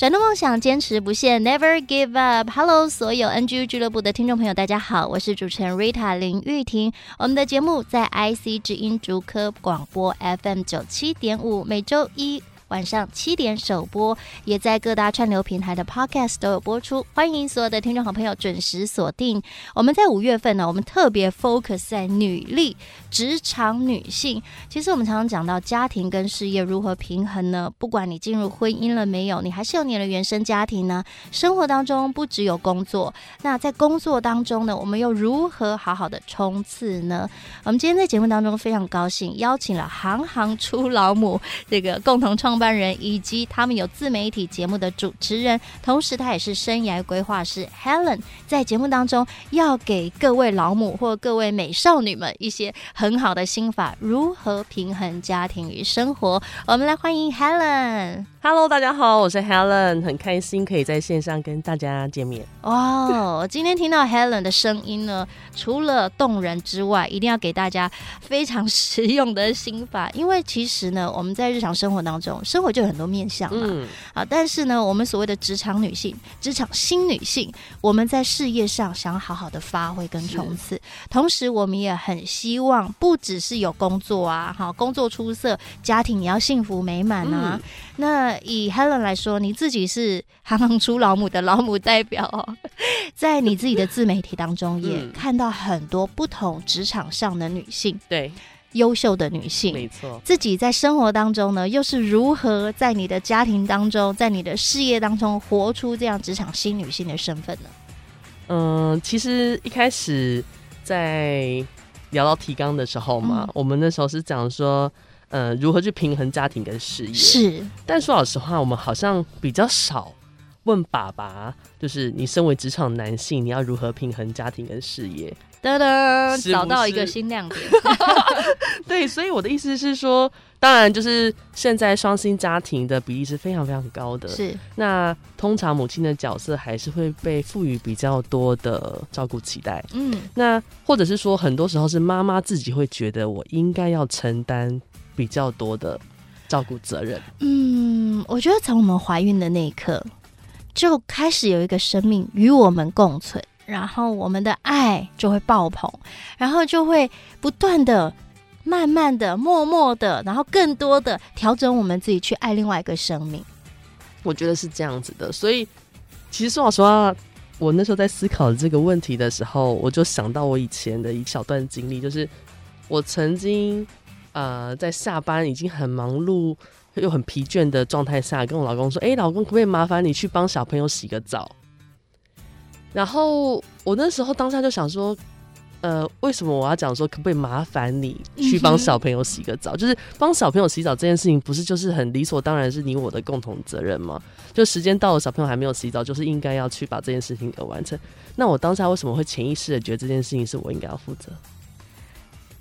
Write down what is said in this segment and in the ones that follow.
转动梦想，坚持不懈，Never give up。Hello，所有 NG 俱乐部的听众朋友，大家好，我是主持人 Rita 林玉婷。我们的节目在 IC 之音竹科广播 FM 九七点五，每周一。晚上七点首播，也在各大串流平台的 Podcast 都有播出。欢迎所有的听众好朋友准时锁定。我们在五月份呢，我们特别 focus 在女力、职场女性。其实我们常常讲到家庭跟事业如何平衡呢？不管你进入婚姻了没有，你还是有你的原生家庭呢。生活当中不只有工作，那在工作当中呢，我们又如何好好的冲刺呢？我们今天在节目当中非常高兴邀请了行行出老母这个共同创办人以及他们有自媒体节目的主持人，同时他也是生涯规划师 Helen，在节目当中要给各位老母或各位美少女们一些很好的心法，如何平衡家庭与生活。我们来欢迎 Helen。Hello，大家好，我是 Helen，很开心可以在线上跟大家见面。哦，今天听到 Helen 的声音呢，除了动人之外，一定要给大家非常实用的心法，因为其实呢，我们在日常生活当中，生活就有很多面向嘛。嗯。啊，但是呢，我们所谓的职场女性、职场新女性，我们在事业上想要好好的发挥跟冲刺，同时我们也很希望，不只是有工作啊，好，工作出色，家庭也要幸福美满啊。嗯。那以 Helen 来说，你自己是行行出老母的老母代表哦，在你自己的自媒体当中，也看到很多不同职场上的女性，对，优秀的女性，没错。自己在生活当中呢，又是如何在你的家庭当中，在你的事业当中，活出这样职场新女性的身份呢？嗯，其实一开始在聊到提纲的时候嘛，嗯、我们那时候是讲说。呃，如何去平衡家庭跟事业？是，但说老实话，我们好像比较少问爸爸，就是你身为职场男性，你要如何平衡家庭跟事业？哒哒，找到一个新亮点。对，所以我的意思是说，当然就是现在双薪家庭的比例是非常非常高的。是，那通常母亲的角色还是会被赋予比较多的照顾期待。嗯，那或者是说，很多时候是妈妈自己会觉得我应该要承担。比较多的照顾责任。嗯，我觉得从我们怀孕的那一刻，就开始有一个生命与我们共存，然后我们的爱就会爆棚，然后就会不断的、慢慢的、默默的，然后更多的调整我们自己去爱另外一个生命。我觉得是这样子的，所以其实说老实话，我那时候在思考这个问题的时候，我就想到我以前的一小段经历，就是我曾经。呃，在下班已经很忙碌又很疲倦的状态下，跟我老公说：“哎、老公，可不可以麻烦你去帮小朋友洗个澡？”然后我那时候当下就想说：“呃，为什么我要讲说可不可以麻烦你去帮小朋友洗个澡？就是帮小朋友洗澡这件事情，不是就是很理所当然是你我的共同责任吗？就时间到了，小朋友还没有洗澡，就是应该要去把这件事情给完成。那我当下为什么会潜意识的觉得这件事情是我应该要负责？”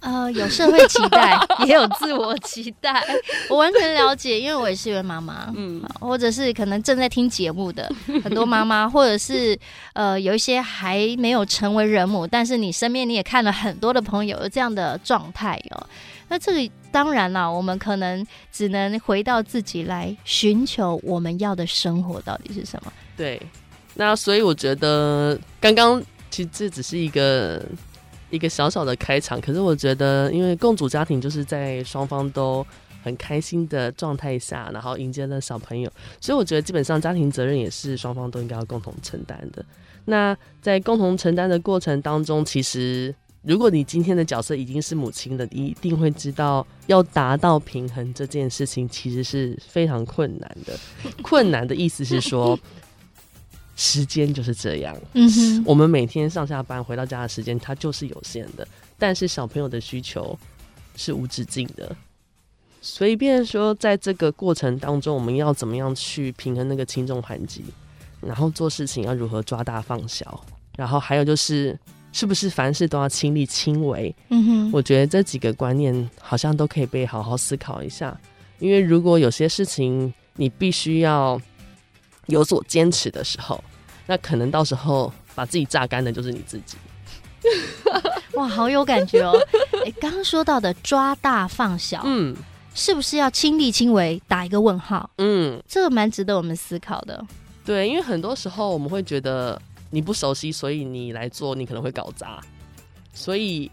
呃，有社会期待，也有自我期待，我完全了解，因为我也是一位妈妈，嗯，或者是可能正在听节目的很多妈妈，或者是呃，有一些还没有成为人母，但是你身边你也看了很多的朋友有这样的状态哦。那这里当然了，我们可能只能回到自己来寻求我们要的生活到底是什么。对，那所以我觉得刚刚其实这只是一个。一个小小的开场，可是我觉得，因为共组家庭就是在双方都很开心的状态下，然后迎接了小朋友，所以我觉得基本上家庭责任也是双方都应该要共同承担的。那在共同承担的过程当中，其实如果你今天的角色已经是母亲了，你一定会知道，要达到平衡这件事情其实是非常困难的。困难的意思是说。时间就是这样，嗯哼，我们每天上下班回到家的时间，它就是有限的。但是小朋友的需求是无止境的，所以，变说，在这个过程当中，我们要怎么样去平衡那个轻重缓急，然后做事情要如何抓大放小，然后还有就是，是不是凡事都要亲力亲为？嗯哼，我觉得这几个观念好像都可以被好好思考一下。因为如果有些事情你必须要有所坚持的时候，那可能到时候把自己榨干的就是你自己。哇，好有感觉哦！哎，刚刚说到的抓大放小，嗯。是不是要亲力亲为？打一个问号。嗯，这个蛮值得我们思考的。对，因为很多时候我们会觉得你不熟悉，所以你来做，你可能会搞砸。所以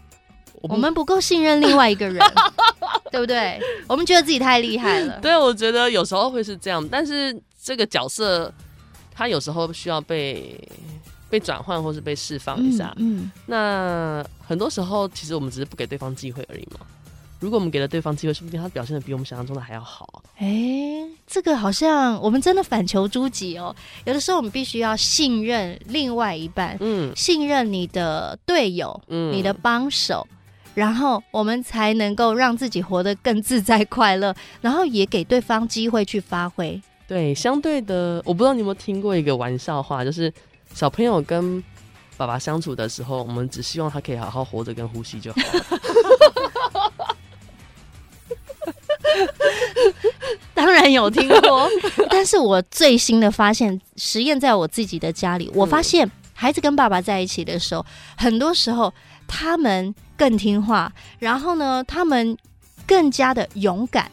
我，我们不够信任另外一个人，对不对？我们觉得自己太厉害了。对，我觉得有时候会是这样，但是这个角色他有时候需要被被转换，或是被释放一下。嗯，嗯，那很多时候其实我们只是不给对方机会而已嘛。如果我们给了对方机会，说不定他表现的比我们想象中的还要好。哎、欸，这个好像我们真的反求诸己哦。有的时候我们必须要信任另外一半，嗯，信任你的队友，嗯，你的帮手，然后我们才能够让自己活得更自在快乐，然后也给对方机会去发挥。对，相对的，我不知道你有没有听过一个玩笑话，就是小朋友跟爸爸相处的时候，我们只希望他可以好好活着跟呼吸就好了。当然有听过，但是我最新的发现，实验在我自己的家里，我发现孩子跟爸爸在一起的时候，很多时候他们更听话，然后呢，他们更加的勇敢。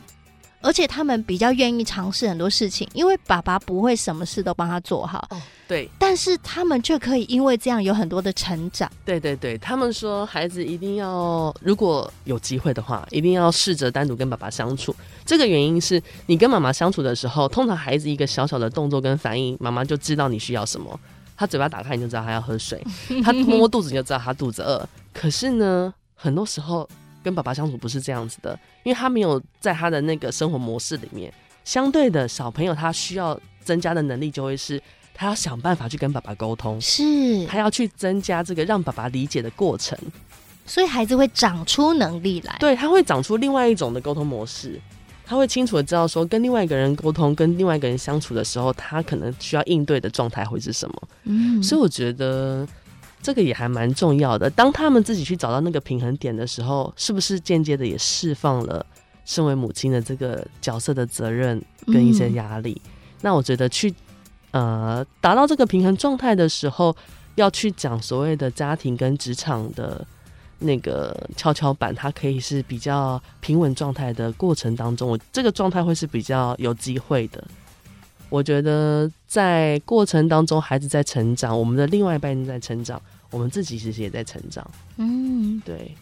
而且他们比较愿意尝试很多事情，因为爸爸不会什么事都帮他做好。哦，对。但是他们却可以因为这样有很多的成长。对对对，他们说孩子一定要，如果有机会的话，一定要试着单独跟爸爸相处。这个原因是你跟妈妈相处的时候，通常孩子一个小小的动作跟反应，妈妈就知道你需要什么。他嘴巴打开，你就知道他要喝水；他摸摸肚子，你就知道他肚子饿。可是呢，很多时候。跟爸爸相处不是这样子的，因为他没有在他的那个生活模式里面。相对的，小朋友他需要增加的能力就会是，他要想办法去跟爸爸沟通，是他要去增加这个让爸爸理解的过程。所以孩子会长出能力来，对，他会长出另外一种的沟通模式，他会清楚的知道说，跟另外一个人沟通，跟另外一个人相处的时候，他可能需要应对的状态会是什么。嗯，所以我觉得。这个也还蛮重要的。当他们自己去找到那个平衡点的时候，是不是间接的也释放了身为母亲的这个角色的责任跟一些压力？嗯、那我觉得去呃达到这个平衡状态的时候，要去讲所谓的家庭跟职场的那个跷跷板，它可以是比较平稳状态的过程当中，我这个状态会是比较有机会的。我觉得在过程当中，孩子在成长，我们的另外一半人在成长。我们自己其实也在成长，嗯，对，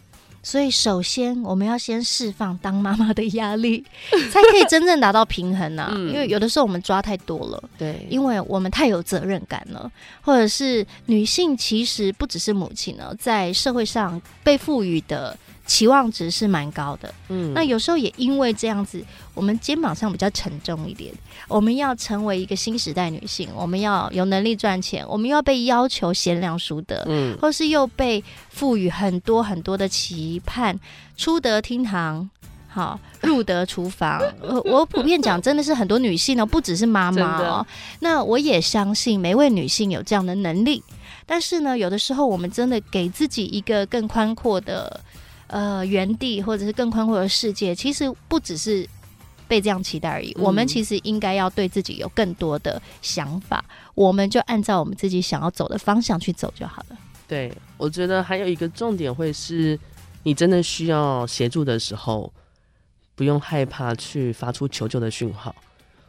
所以首先我们要先释放当妈妈的压力，才可以真正达到平衡啊。嗯，因为有的时候我们抓太多了，对，因为我们太有责任感了，或者是女性其实不只是母亲呢，在社会上被赋予的。期望值是蛮高的，嗯，那有时候也因为这样子，我们肩膀上比较沉重一点。我们要成为一个新时代女性，我们要有能力赚钱，我们要被要求贤良淑德，嗯，或是又被赋予很多很多的期盼，出得厅堂，好，入得厨房。我我普遍讲，真的是很多女性哦，不只是妈妈哦。那我也相信每位女性有这样的能力，但是呢，有的时候我们真的给自己一个更宽阔的。呃，原地或者是更宽阔的世界，其实不只是被这样期待而已。嗯、我们其实应该要对自己有更多的想法，我们就按照我们自己想要走的方向去走就好了。对，我觉得还有一个重点会是，你真的需要协助的时候，不用害怕去发出求救的讯号，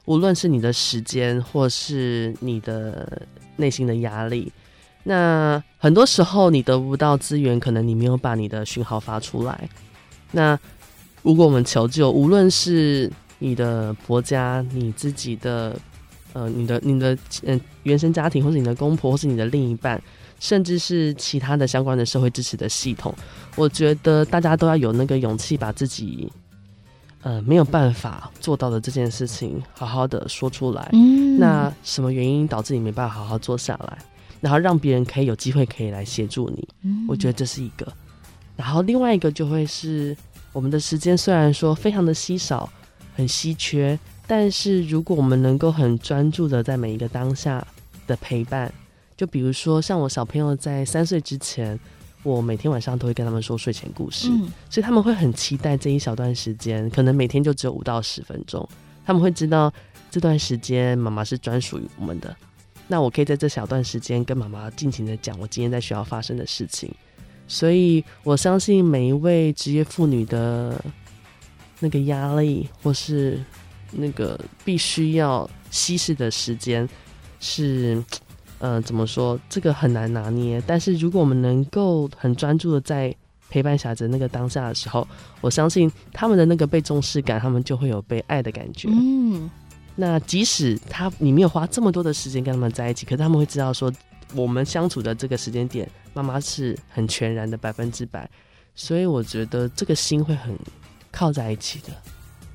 无论是你的时间或是你的内心的压力。那很多时候你得不到资源，可能你没有把你的讯号发出来。那如果我们求救，无论是你的婆家、你自己的呃、你的、你的嗯、呃、原生家庭，或是你的公婆，或是你的另一半，甚至是其他的相关的社会支持的系统，我觉得大家都要有那个勇气，把自己呃没有办法做到的这件事情，好好的说出来。嗯，那什么原因导致你没办法好好做下来？然后让别人可以有机会可以来协助你，嗯，我觉得这是一个。然后另外一个就会是我们的时间虽然说非常的稀少，很稀缺。但是如果我们能够很专注的在每一个当下的陪伴，就比如说像我小朋友在三岁之前，我每天晚上都会跟他们说睡前故事，嗯，所以他们会很期待这一小段时间，可能每天就只有五到十分钟，他们会知道这段时间妈妈是专属于我们的。那我可以在这小段时间跟妈妈尽情的讲我今天在学校发生的事情，所以我相信每一位职业妇女的那个压力或是那个必须要稀释的时间是，呃，怎么说？这个很难拿捏。但是如果我们能够很专注的在陪伴小孩子那个当下的时候，我相信他们的那个被重视感，他们就会有被爱的感觉。嗯。那即使他你没有花这么多的时间跟他们在一起，可是他们会知道说，我们相处的这个时间点，妈妈是很全然的百分之百，所以我觉得这个心会很靠在一起的。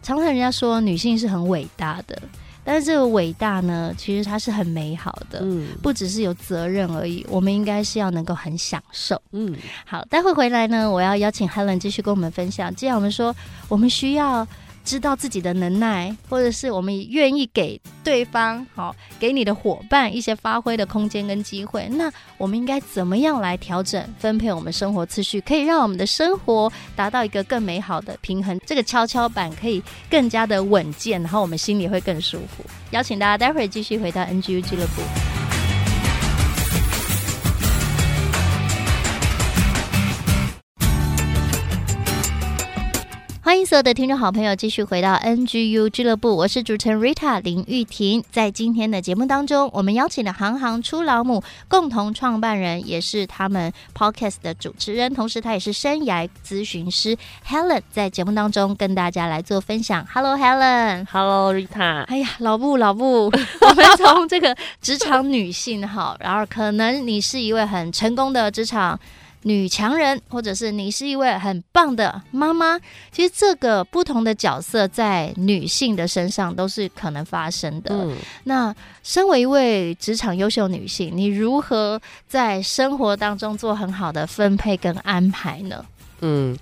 常常人家说女性是很伟大的，但是这个伟大呢，其实它是很美好的，嗯，不只是有责任而已，我们应该是要能够很享受，嗯。好，待会回来呢，我要邀请 Helen 继续跟我们分享。既然我们说我们需要。知道自己的能耐，或者是我们愿意给对方，好，给你的伙伴一些发挥的空间跟机会。那我们应该怎么样来调整分配我们生活次序，可以让我们的生活达到一个更美好的平衡？这个跷跷板可以更加的稳健，然后我们心里会更舒服。邀请大家待会儿继续回到 NGU 俱乐部。欢迎所有的听众好朋友继续回到 NGU 俱乐部，我是主持人 Rita 林玉婷。在今天的节目当中，我们邀请了行行出老母共同创办人，也是他们 Podcast 的主持人，同时他也是生涯咨询师 Helen，在节目当中跟大家来做分享。Hello Helen，Hello Rita。哎呀，老布老布，我们从这个职场女性哈，然后可能你是一位很成功的职场。女强人，或者是你是一位很棒的妈妈，其实这个不同的角色在女性的身上都是可能发生的。嗯，那身为一位职场优秀女性，你如何在生活当中做很好的分配跟安排呢？嗯，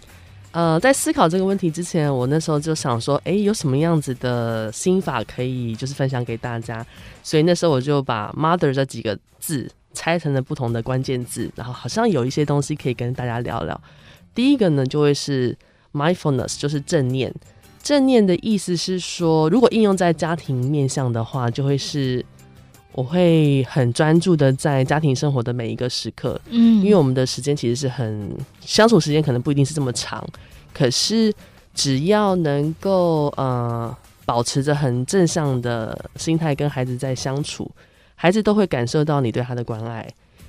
呃，在思考这个问题之前，我那时候就想说，哎，有什么样子的心法可以就是分享给大家？所以那时候我就把 “mother” 这几个字。拆成了不同的关键字，然后好像有一些东西可以跟大家聊聊。第一个呢，就会是 mindfulness，就是正念。正念的意思是说，如果应用在家庭面向的话，就会是我会很专注的在家庭生活的每一个时刻。嗯，因为我们的时间其实是很相处时间，可能不一定是这么长，可是只要能够呃保持着很正向的心态跟孩子在相处。孩子都会感受到你对他的关爱。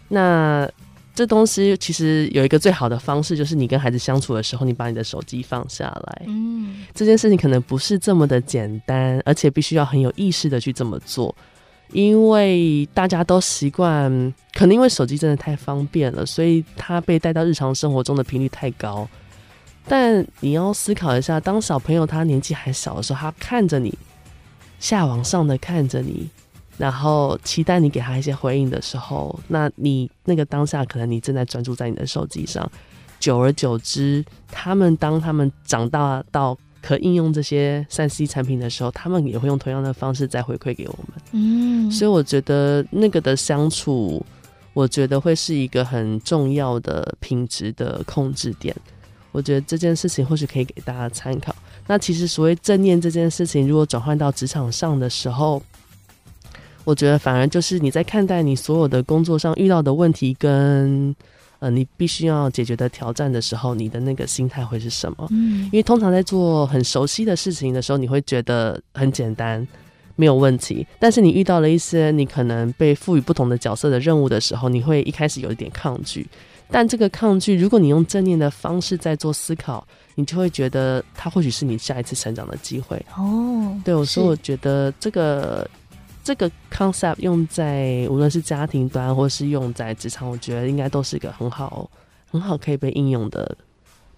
那这东西其实有一个最好的方式，就是你跟孩子相处的时候，你把你的手机放下来。嗯，这件事情可能不是这么的简单，而且必须要很有意识的去这么做，因为大家都习惯，可能因为手机真的太方便了，所以他被带到日常生活中的频率太高。但你要思考一下，当小朋友他年纪还小的时候，他看着你下往上的看着你。然后期待你给他一些回应的时候，那你那个当下可能你正在专注在你的手机上，久而久之，他们当他们长大到可应用这些三 C 产品的时候，他们也会用同样的方式再回馈给我们。嗯，所以我觉得那个的相处，我觉得会是一个很重要的品质的控制点。我觉得这件事情或许可以给大家参考。那其实所谓正念这件事情，如果转换到职场上的时候，我觉得反而就是你在看待你所有的工作上遇到的问题跟呃你必须要解决的挑战的时候，你的那个心态会是什么？嗯，因为通常在做很熟悉的事情的时候，你会觉得很简单，没有问题。但是你遇到了一些你可能被赋予不同的角色的任务的时候，你会一开始有一点抗拒。但这个抗拒，如果你用正念的方式在做思考，你就会觉得它或许是你下一次成长的机会。哦，对，我说我觉得这个。这个 concept 用在无论是家庭端或是用在职场，我觉得应该都是一个很好、很好可以被应用的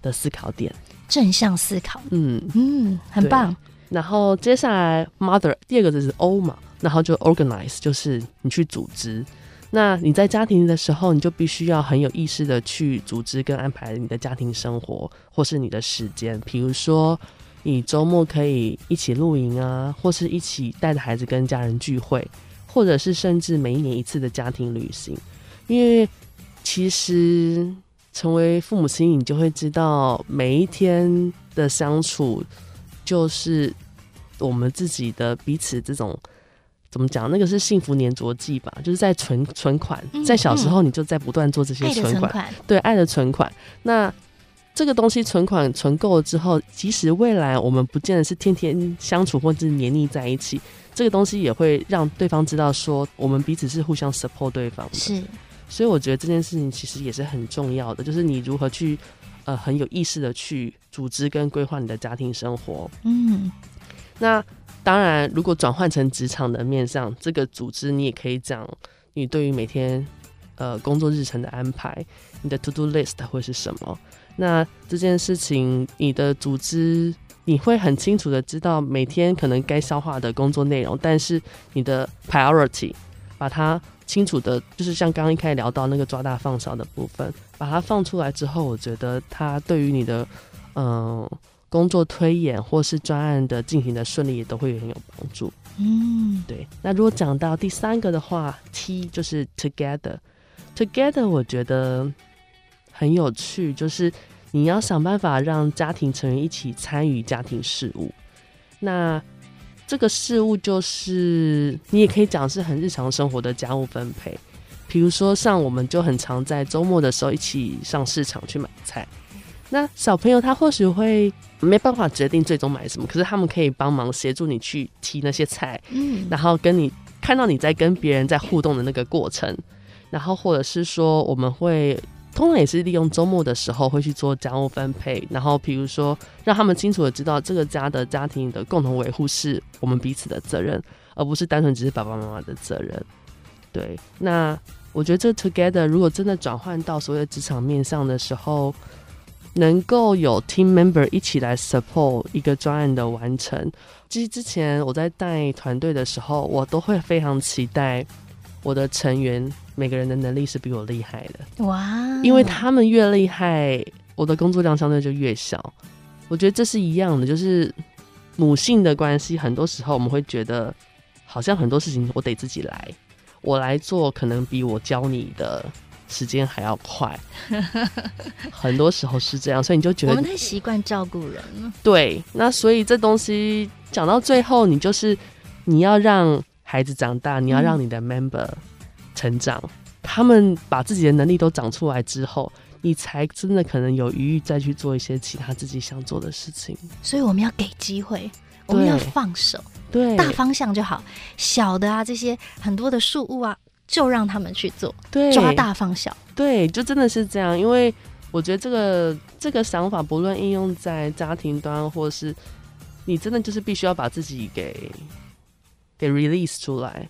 的思考点。正向思考，嗯嗯，很棒。然后接下来 mother 第二个就是 O 嘛，然后就 organize，就是你去组织。那你在家庭的时候，你就必须要很有意识的去组织跟安排你的家庭生活，或是你的时间。比如说。你周末可以一起露营啊，或是一起带着孩子跟家人聚会，或者是甚至每一年一次的家庭旅行。因为其实成为父母亲，你就会知道每一天的相处，就是我们自己的彼此这种。怎么讲？那个是幸福粘着剂吧，就是在存存款，在小时候你就在不断做这些存款，嗯嗯、对爱的存款。那这个东西存款存够了之后，即使未来我们不见得是天天相处或者是黏腻在一起，这个东西也会让对方知道说我们彼此是互相 support 对方的。是，所以我觉得这件事情其实也是很重要的，就是你如何去呃很有意识的去组织跟规划你的家庭生活。嗯，那。当然，如果转换成职场的面上，这个组织你也可以讲，你对于每天呃工作日程的安排，你的 to do list 会是什么？那这件事情，你的组织你会很清楚的知道每天可能该消化的工作内容，但是你的 priority 把它清楚的，就是像刚刚一开始聊到那个抓大放小的部分，把它放出来之后，我觉得它对于你的嗯。呃工作推演或是专案的进行的顺利，也都会很有帮助。嗯，对。那如果讲到第三个的话，T 就是 together。together 我觉得很有趣，就是你要想办法让家庭成员一起参与家庭事务。那这个事务就是你也可以讲是很日常生活的家务分配，比如说像我们就很常在周末的时候一起上市场去买菜。那小朋友他或许会没办法决定最终买什么，可是他们可以帮忙协助你去提那些菜，嗯，然后跟你看到你在跟别人在互动的那个过程，然后或者是说我们会通常也是利用周末的时候会去做家务分配，然后比如说让他们清楚的知道这个家的家庭的共同维护是我们彼此的责任，而不是单纯只是爸爸妈妈的责任。对，那我觉得这 together 如果真的转换到所谓的职场面上的时候。能够有 team member 一起来 support 一个专案的完成，其实之前我在带团队的时候，我都会非常期待我的成员每个人的能力是比我厉害的。哇！因为他们越厉害，我的工作量相对就越小。我觉得这是一样的，就是母性的关系，很多时候我们会觉得好像很多事情我得自己来，我来做可能比我教你的。时间还要快，很多时候是这样，所以你就觉得我们太习惯照顾人了。对，那所以这东西讲到最后，你就是你要让孩子长大，你要让你的 member 成长，嗯、他们把自己的能力都长出来之后，你才真的可能有余裕再去做一些其他自己想做的事情。所以我们要给机会，我们要放手，对，大方向就好，小的啊，这些很多的事物啊。就让他们去做，对，抓大放小，对，就真的是这样。因为我觉得这个这个想法，不论应用在家庭端，或是你真的就是必须要把自己给给 release 出来。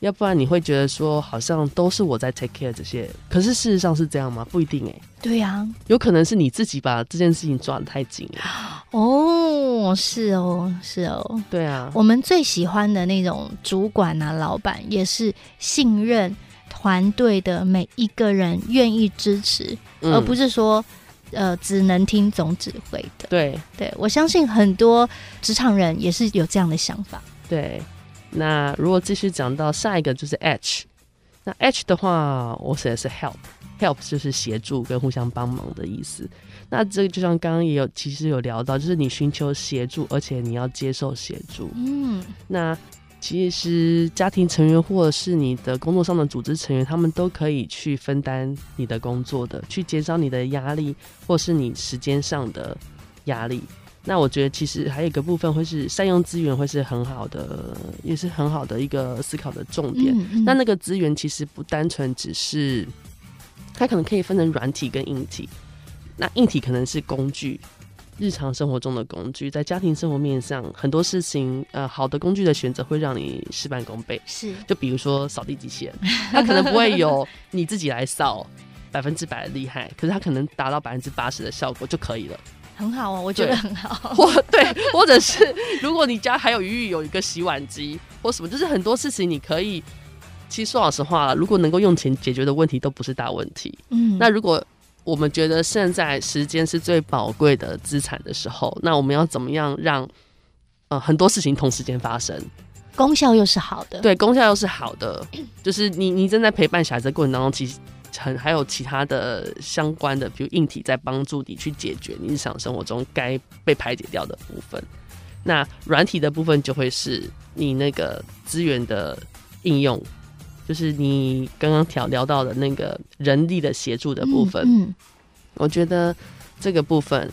要不然你会觉得说，好像都是我在 take care 这些，可是事实上是这样吗？不一定哎、欸。对呀、啊，有可能是你自己把这件事情抓得太紧了。哦，是哦，是哦。对啊，我们最喜欢的那种主管啊、老板，也是信任团队的每一个人，愿意支持，嗯、而不是说呃只能听总指挥的。对，对我相信很多职场人也是有这样的想法。对。那如果继续讲到下一个就是 H，那 H 的话，我写的是 help，help 就是协助跟互相帮忙的意思。那这个就像刚刚也有其实有聊到，就是你寻求协助，而且你要接受协助。嗯，那其实家庭成员或者是你的工作上的组织成员，他们都可以去分担你的工作的，去减少你的压力，或是你时间上的压力。那我觉得其实还有一个部分会是善用资源，会是很好的，也是很好的一个思考的重点。嗯嗯、那那个资源其实不单纯只是，它可能可以分成软体跟硬体。那硬体可能是工具，日常生活中的工具，在家庭生活面上很多事情，呃，好的工具的选择会让你事半功倍。是，就比如说扫地机器人，它可能不会有 你自己来扫百分之百的厉害，可是它可能达到百分之八十的效果就可以了。很好哦，我觉得很好。或对，或者是如果你家还有余裕，有一个洗碗机或什么，就是很多事情你可以。其实说老实话，如果能够用钱解决的问题，都不是大问题。嗯，那如果我们觉得现在时间是最宝贵的资产的时候，那我们要怎么样让呃很多事情同时间发生，功效又是好的？对，功效又是好的，就是你你正在陪伴小孩子的过程当中，其实很还有其他的相关的，比如硬体在帮助你去解决你日常生活中该被排解掉的部分。那软体的部分就会是你那个资源的应用。就是你刚刚聊聊到的那个人力的协助的部分，嗯，嗯，我觉得这个部分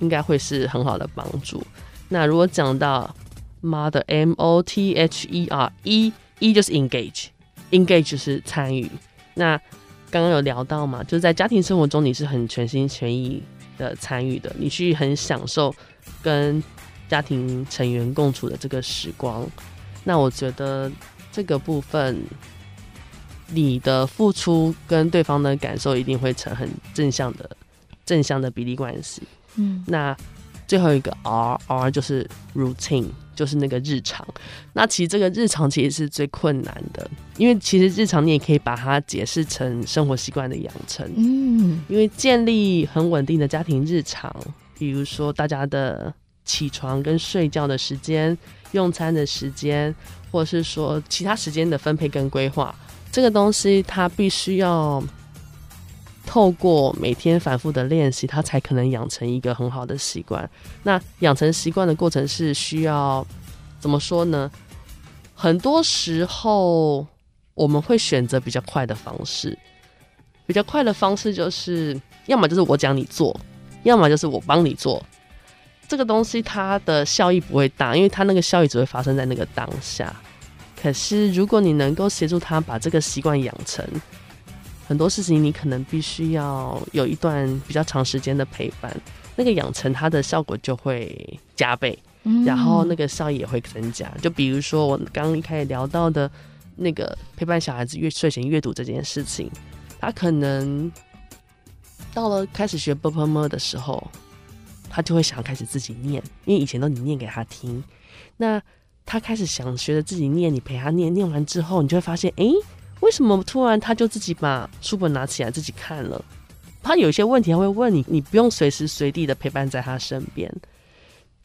应该会是很好的帮助。那如果讲到 mother m o t h e r e e 就是 engage，engage 就是参与。那刚刚有聊到嘛，就是在家庭生活中你是很全心全意的参与的，你去很享受跟家庭成员共处的这个时光。那我觉得这个部分。你的付出跟对方的感受一定会成很正向的正向的比例关系。嗯，那最后一个 R R 就是 routine，就是那个日常。那其实这个日常其实是最困难的，因为其实日常你也可以把它解释成生活习惯的养成。嗯，因为建立很稳定的家庭日常，比如说大家的起床跟睡觉的时间、用餐的时间，或是说其他时间的分配跟规划。这个东西它必须要透过每天反复的练习，他才可能养成一个很好的习惯。那养成习惯的过程是需要怎么说呢？很多时候我们会选择比较快的方式，比较快的方式就是要么就是我讲你做，要么就是我帮你做。这个东西它的效益不会大，因为它那个效益只会发生在那个当下。可是，如果你能够协助他把这个习惯养成，很多事情你可能必须要有一段比较长时间的陪伴，那个养成它的效果就会加倍，然后那个效益也会增加。就比如说我刚刚一开始聊到的那个陪伴小孩子阅睡前阅读这件事情，他可能到了开始学 babble 的时候，他就会想开始自己念，因为以前都你念给他听，那他开始想学着自己念，你陪他念，念完之后，你就会发现，哎。为什么突然他就自己把书本拿起来自己看了？他有些问题他会问你，你不用随时随地的陪伴在他身边。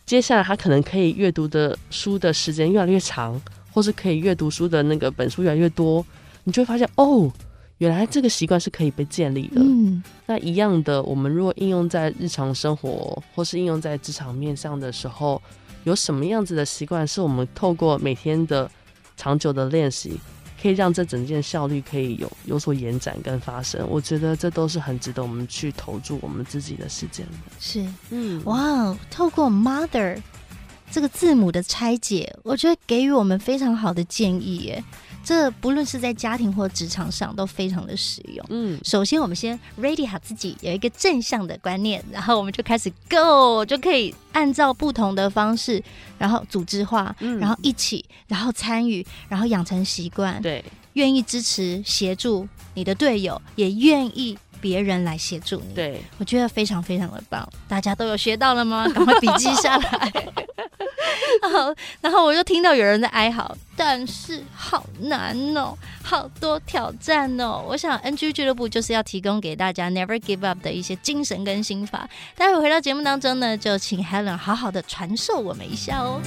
接下来他可能可以阅读的书的时间越来越长，或是可以阅读书的那个本书越来越多，你就会发现，哦，原来这个习惯是可以被建立的。嗯，那一样的，我们如果应用在日常生活，或是应用在职场面上的时候。有什么样子的习惯是我们透过每天的长久的练习，可以让这整件效率可以有有所延展跟发生？我觉得这都是很值得我们去投注我们自己的时间的。是，嗯，哇，透过 mother 这个字母的拆解，我觉得给予我们非常好的建议耶。这不论是在家庭或职场上都非常的实用。嗯，首先我们先 ready 好自己，有一个正向的观念，然后我们就开始 go，就可以按照不同的方式，然后组织化，嗯，然后一起，然后参与，然后养成习惯。对，愿意支持协助你的队友，也愿意别人来协助你。对，我觉得非常非常的棒。大家都有学到了吗？赶快笔记下来。好，然后我就听到有人在哀嚎，但是好难哦，好多挑战哦。我想 NGU 俱乐部就是要提供给大家 Never Give Up 的一些精神跟心法。待会回到节目当中呢，就请 Helen 好好的传授我们一下哦。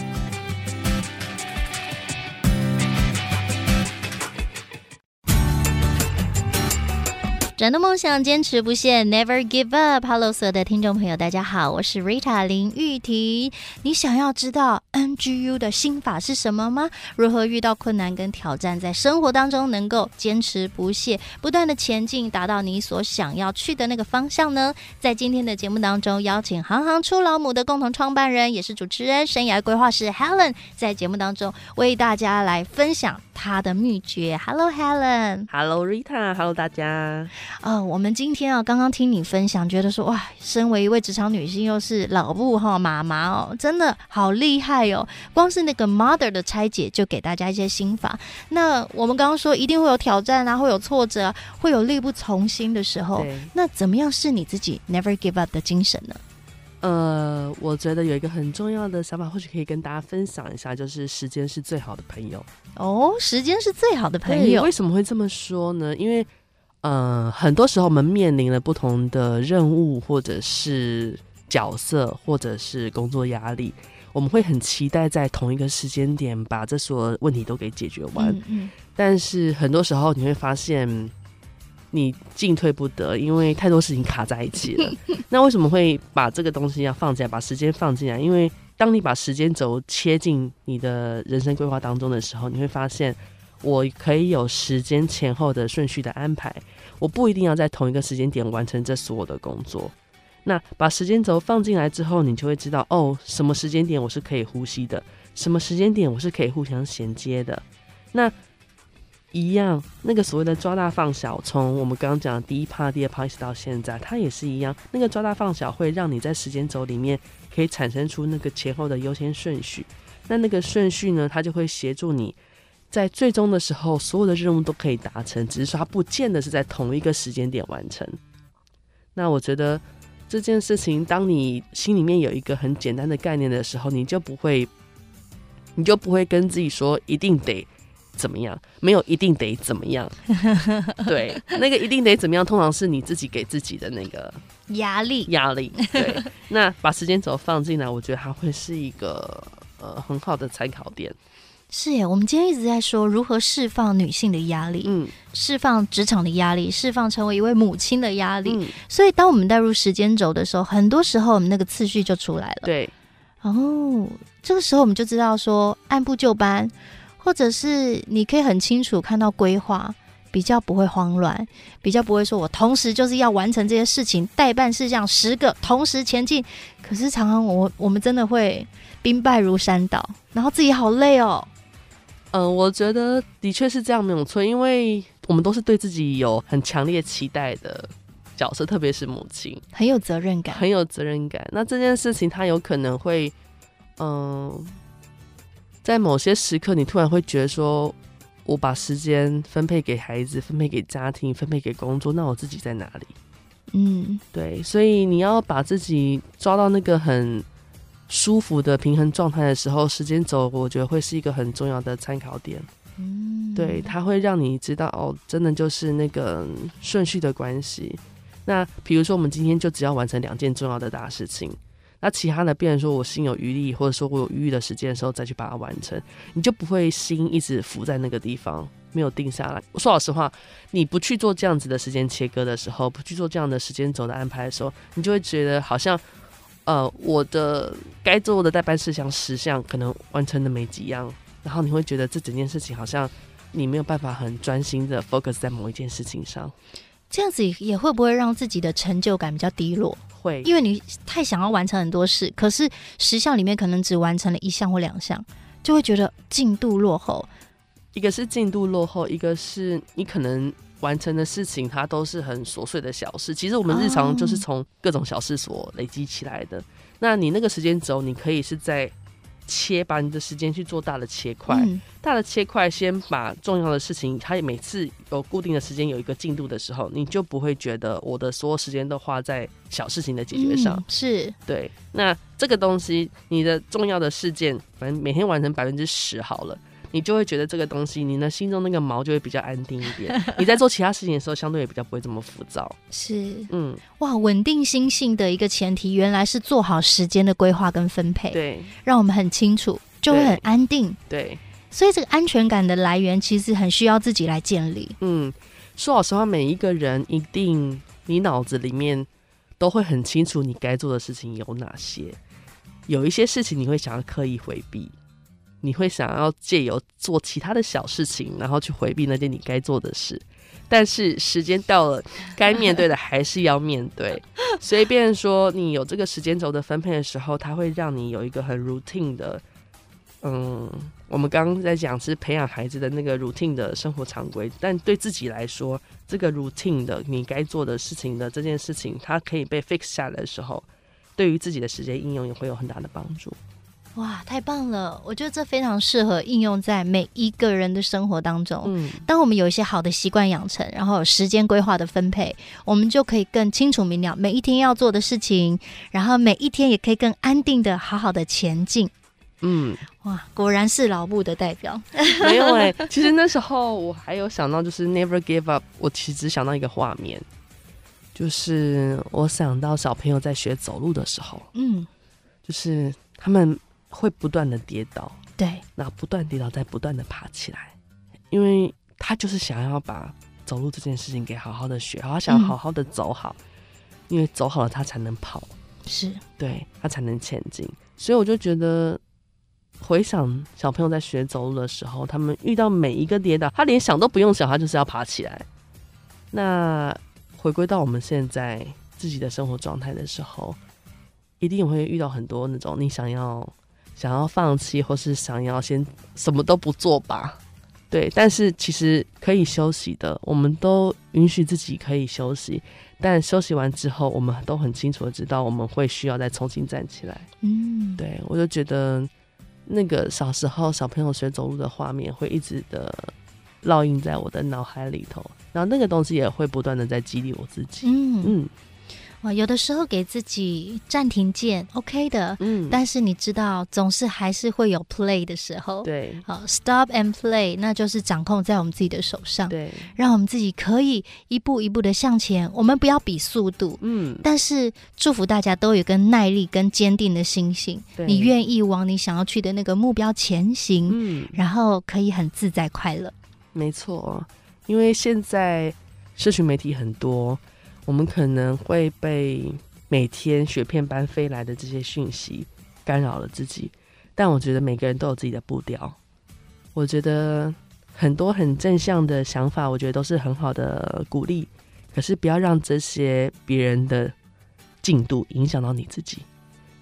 转动梦想，坚持不懈，Never give up。Hello，所有的听众朋友，大家好，我是 Rita 林玉婷。你想要知道 NGU 的心法是什么吗？如何遇到困难跟挑战，在生活当中能够坚持不懈，不断的前进，达到你所想要去的那个方向呢？在今天的节目当中，邀请行行出老母的共同创办人，也是主持人、生涯规划师 Helen，在节目当中为大家来分享她的秘诀。Hello，Helen。Hello，Rita。Hello，大家。呃，我们今天啊，刚刚听你分享，觉得说哇，身为一位职场女性，又是老布哈妈妈哦，真的好厉害哦！光是那个 mother 的拆解，就给大家一些心法。那我们刚刚说，一定会有挑战啊，会有挫折，会有力不从心的时候。那怎么样是你自己 never give up 的精神呢？呃，我觉得有一个很重要的想法，或许可以跟大家分享一下，就是时间是最好的朋友。哦，时间是最好的朋友，为什么会这么说呢？因为呃，很多时候我们面临了不同的任务，或者是角色，或者是工作压力，我们会很期待在同一个时间点把这所有问题都给解决完。嗯嗯。但是很多时候你会发现，你进退不得，因为太多事情卡在一起了。那为什么会把这个东西要放进来，把时间放进来？因为当你把时间轴切进你的人生规划当中的时候，你会发现，我可以有时间前后的顺序的安排。我不一定要在同一个时间点完成这所有的工作。那把时间轴放进来之后，你就会知道哦，什么时间点我是可以呼吸的，什么时间点我是可以互相衔接的。那一样，那个所谓的抓大放小，从我们刚刚讲的第一趴、第二趴一直到现在，它也是一样。那个抓大放小会让你在时间轴里面可以产生出那个前后的优先顺序。那那个顺序呢，它就会协助你。在最终的时候，所有的任务都可以达成，只是说它不见得是在同一个时间点完成。那我觉得这件事情，当你心里面有一个很简单的概念的时候，你就不会，你就不会跟自己说一定得怎么样，没有一定得怎么样。对，那个一定得怎么样，通常是你自己给自己的那个压力，压力。对，那把时间轴放进来，我觉得它会是一个呃很好的参考点。是耶，我们今天一直在说如何释放女性的压力，嗯，释放职场的压力，释放成为一位母亲的压力。嗯，所以，当我们带入时间轴的时候，很多时候我们那个次序就出来了。对，哦，这个时候我们就知道说按部就班，或者是你可以很清楚看到规划，比较不会慌乱，比较不会说我同时就是要完成这些事情，代办事项十个同时前进。可是常常我我们真的会兵败如山倒，然后自己好累哦。嗯，我觉得的确是这样，没有错，因为我们都是对自己有很强烈期待的角色，特别是母亲，很有责任感，很有责任感。那这件事情，他有可能会，嗯，在某些时刻，你突然会觉得说，我把时间分配给孩子，分配给家庭，分配给工作，那我自己在哪里？嗯，对，所以你要把自己抓到那个很。舒服的平衡状态的时候，时间轴我觉得会是一个很重要的参考点。嗯，对，它会让你知道哦，真的就是那个顺序的关系。那比如说，我们今天就只要完成两件重要的大事情，那其他的，变成说我心有余力，或者说我有余裕的时间的时候再去把它完成，你就不会心一直浮在那个地方没有定下来。说老实话，你不去做这样子的时间切割的时候，不去做这样的时间轴的安排的时候，你就会觉得好像。呃，我的该做的待办事项十项，可能完成的没几样，然后你会觉得这整件事情好像你没有办法很专心的 focus 在某一件事情上，这样子也会不会让自己的成就感比较低落？会，因为你太想要完成很多事，可是十项里面可能只完成了一项或两项，就会觉得进度落后。一个是进度落后，一个是你可能。完成的事情，它都是很琐碎的小事。其实我们日常就是从各种小事所累积起来的。Oh. 那你那个时间轴，你可以是在切，把你的时间去做大的切块。嗯、大的切块，先把重要的事情，它每次有固定的时间，有一个进度的时候，你就不会觉得我的所有时间都花在小事情的解决上。嗯、是对。那这个东西，你的重要的事件，反正每天完成百分之十好了。你就会觉得这个东西，你的心中那个毛就会比较安定一点。你在做其他事情的时候，相对也比较不会这么浮躁。是，嗯，哇，稳定心性的一个前提，原来是做好时间的规划跟分配。对，让我们很清楚，就会很安定。对，对，所以这个安全感的来源，其实很需要自己来建立。嗯，说老实话，每一个人一定，你脑子里面都会很清楚你该做的事情有哪些。有一些事情你会想要刻意回避。你会想要借由做其他的小事情，然后去回避那件你该做的事，但是时间到了，该面对的还是要面对。所以，变说你有这个时间轴的分配的时候，它会让你有一个很 routine 的，嗯，我们刚刚在讲是培养孩子的那个 routine 的生活常规，但对自己来说，这个 routine 的你该做的事情的这件事情，它可以被 fix 下来的时候，对于自己的时间应用也会有很大的帮助。哇，太棒了！我觉得这非常适合应用在每一个人的生活当中。嗯，当我们有一些好的习惯养成，然后有时间规划的分配，我们就可以更清楚明了每一天要做的事情，然后每一天也可以更安定的好好的前进。嗯，哇，果然是老布的代表。没有哎、欸，其实那时候我还有想到，就是 Never Give Up。我其实只想到一个画面，就是我想到小朋友在学走路的时候，嗯，就是他们会不断的跌倒，对，那不断跌倒，再不断的爬起来，因为他就是想要把走路这件事情给好好的学，好想好好的走好，嗯、因为走好了他才能跑，是。对，他才能前进。所以我就觉得，回想小朋友在学走路的时候，他们遇到每一个跌倒，他连想都不用想，他就是要爬起来。那回归到我们现在自己的生活状态的时候，一定会遇到很多那种你想要想要放弃，或是想要先什么都不做吧。对，但是其实可以休息的，我们都允许自己可以休息。但休息完之后，我们都很清楚的知道我们会需要再重新站起来。嗯，对，我就觉得那个小时候小朋友学走路的画面会一直的烙印在我的脑海里头。然后那个东西也会不断的在激励我自己。嗯嗯，哇，有的时候给自己暂停键，OK 的。嗯，但是你知道，总是还是会有 play 的时候。对，好，stop and play，那就是掌控在我们自己的手上。对，让我们自己可以一步一步的向前。我们不要比速度，嗯，但是祝福大家都有个耐力跟坚定的心性。对你愿意往你想要去的那个目标前行，嗯，然后可以很自在快乐。没错。因为现在社群媒体很多，我们可能会被每天雪片般飞来的这些讯息干扰了自己。但我觉得每个人都有自己的步调。我觉得很多很正向的想法，我觉得都是很好的鼓励。可是不要让这些别人的进度影响到你自己。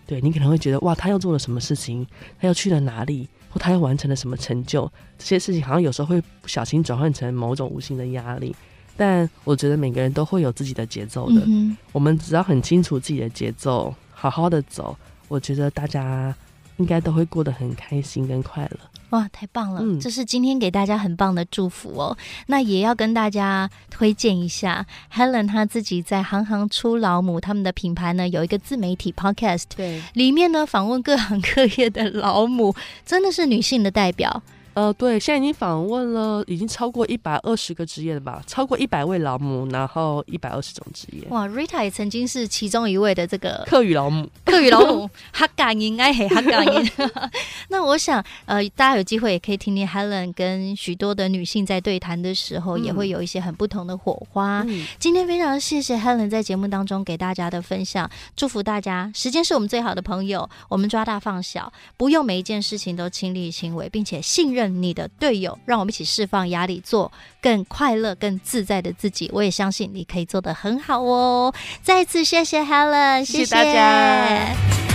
对，你可能会觉得哇，他又做了什么事情？他又去了哪里？或他又完成了什么成就？这些事情好像有时候会不小心转换成某种无形的压力。但我觉得每个人都会有自己的节奏的。嗯、我们只要很清楚自己的节奏，好好的走，我觉得大家应该都会过得很开心跟快乐。哇，太棒了！嗯，这是今天给大家很棒的祝福哦。那也要跟大家推荐一下，Helen 她自己在行行出老母，他们的品牌呢有一个自媒体 Podcast，对，里面呢访问各行各业的老母，真的是女性的代表。呃，对，现在已经访问了，已经超过一百二十个职业了吧？超过一百位劳母，然后一百二十种职业。哇，Rita 也曾经是其中一位的这个客语老母，客语老母，哈感应哎嘿哈感应。那我想，呃，大家有机会也可以听听 Helen 跟许多的女性在对谈的时候，嗯、也会有一些很不同的火花。嗯、今天非常谢谢 Helen 在节目当中给大家的分享，祝福大家，时间是我们最好的朋友，我们抓大放小，不用每一件事情都亲力亲为，并且信任。你的队友，让我们一起释放压力，做更快乐、更自在的自己。我也相信你可以做得很好哦。再次谢谢 Helen，谢谢，谢谢大家。